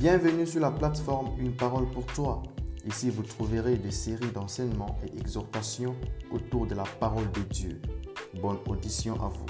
Bienvenue sur la plateforme Une parole pour toi. Ici, vous trouverez des séries d'enseignements et exhortations autour de la parole de Dieu. Bonne audition à vous.